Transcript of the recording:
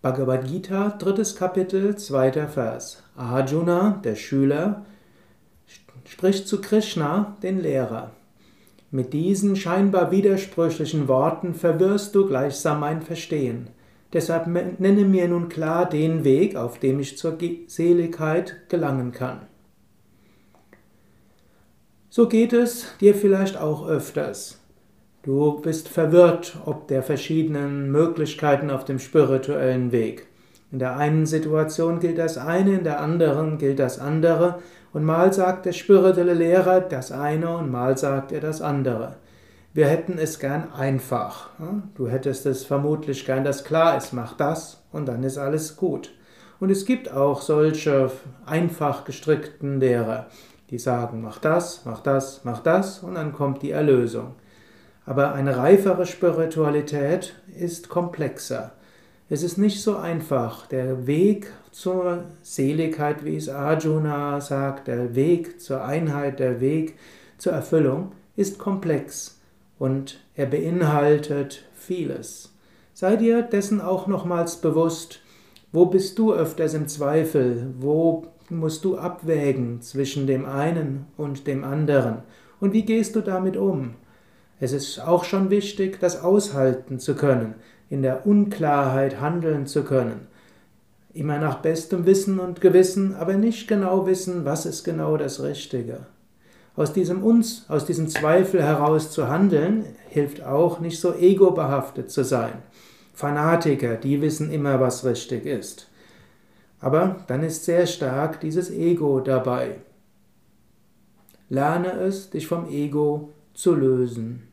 Bhagavad Gita, drittes Kapitel, zweiter Vers. Arjuna, der Schüler, spricht zu Krishna, den Lehrer. Mit diesen scheinbar widersprüchlichen Worten verwirrst du gleichsam mein Verstehen. Deshalb nenne mir nun klar den Weg, auf dem ich zur Seligkeit gelangen kann. So geht es dir vielleicht auch öfters. Du bist verwirrt ob der verschiedenen Möglichkeiten auf dem spirituellen Weg. In der einen Situation gilt das eine, in der anderen gilt das andere. Und mal sagt der spirituelle Lehrer das eine und mal sagt er das andere. Wir hätten es gern einfach. Du hättest es vermutlich gern, dass klar ist, mach das und dann ist alles gut. Und es gibt auch solche einfach gestrickten Lehrer, die sagen, mach das, mach das, mach das und dann kommt die Erlösung. Aber eine reifere Spiritualität ist komplexer. Es ist nicht so einfach. Der Weg zur Seligkeit, wie es Arjuna sagt, der Weg zur Einheit, der Weg zur Erfüllung ist komplex und er beinhaltet vieles. Sei dir dessen auch nochmals bewusst, wo bist du öfters im Zweifel, wo musst du abwägen zwischen dem einen und dem anderen und wie gehst du damit um? Es ist auch schon wichtig, das aushalten zu können, in der Unklarheit handeln zu können. Immer nach bestem Wissen und Gewissen, aber nicht genau wissen, was ist genau das Richtige. Aus diesem uns, aus diesem Zweifel heraus zu handeln, hilft auch nicht so egobehaftet zu sein. Fanatiker, die wissen immer, was richtig ist. Aber dann ist sehr stark dieses Ego dabei. Lerne es, dich vom Ego zu lösen.